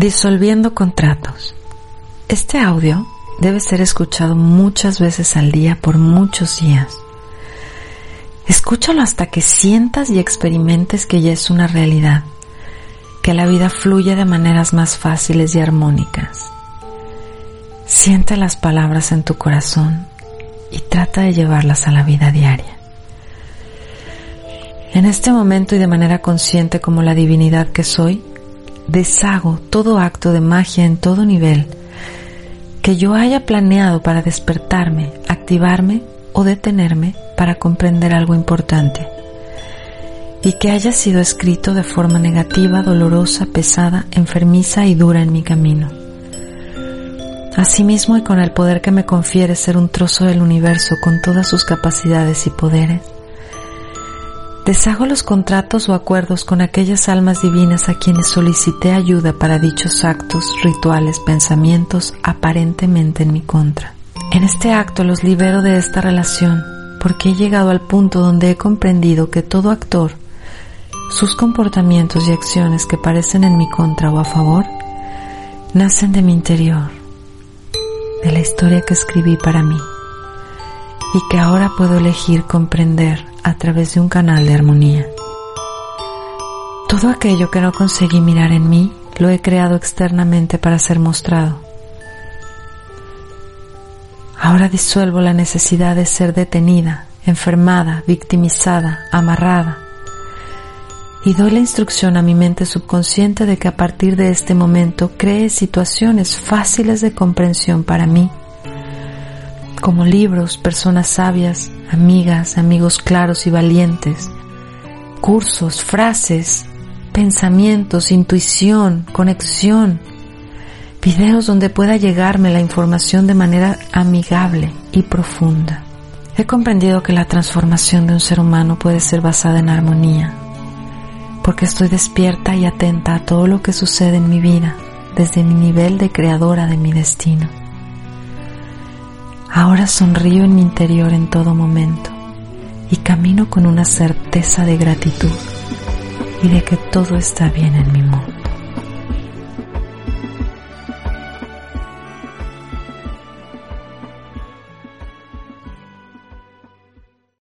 Disolviendo contratos. Este audio debe ser escuchado muchas veces al día por muchos días. Escúchalo hasta que sientas y experimentes que ya es una realidad, que la vida fluye de maneras más fáciles y armónicas. Siente las palabras en tu corazón y trata de llevarlas a la vida diaria. En este momento y de manera consciente como la divinidad que soy, deshago todo acto de magia en todo nivel que yo haya planeado para despertarme, activarme o detenerme para comprender algo importante y que haya sido escrito de forma negativa, dolorosa, pesada, enfermiza y dura en mi camino. Asimismo y con el poder que me confiere ser un trozo del universo con todas sus capacidades y poderes, Deshago los contratos o acuerdos con aquellas almas divinas a quienes solicité ayuda para dichos actos, rituales, pensamientos aparentemente en mi contra. En este acto los libero de esta relación porque he llegado al punto donde he comprendido que todo actor, sus comportamientos y acciones que parecen en mi contra o a favor, nacen de mi interior, de la historia que escribí para mí y que ahora puedo elegir comprender a través de un canal de armonía. Todo aquello que no conseguí mirar en mí lo he creado externamente para ser mostrado. Ahora disuelvo la necesidad de ser detenida, enfermada, victimizada, amarrada. Y doy la instrucción a mi mente subconsciente de que a partir de este momento cree situaciones fáciles de comprensión para mí como libros, personas sabias, amigas, amigos claros y valientes, cursos, frases, pensamientos, intuición, conexión, videos donde pueda llegarme la información de manera amigable y profunda. He comprendido que la transformación de un ser humano puede ser basada en armonía, porque estoy despierta y atenta a todo lo que sucede en mi vida desde mi nivel de creadora de mi destino. Ahora sonrío en mi interior en todo momento y camino con una certeza de gratitud y de que todo está bien en mi mundo.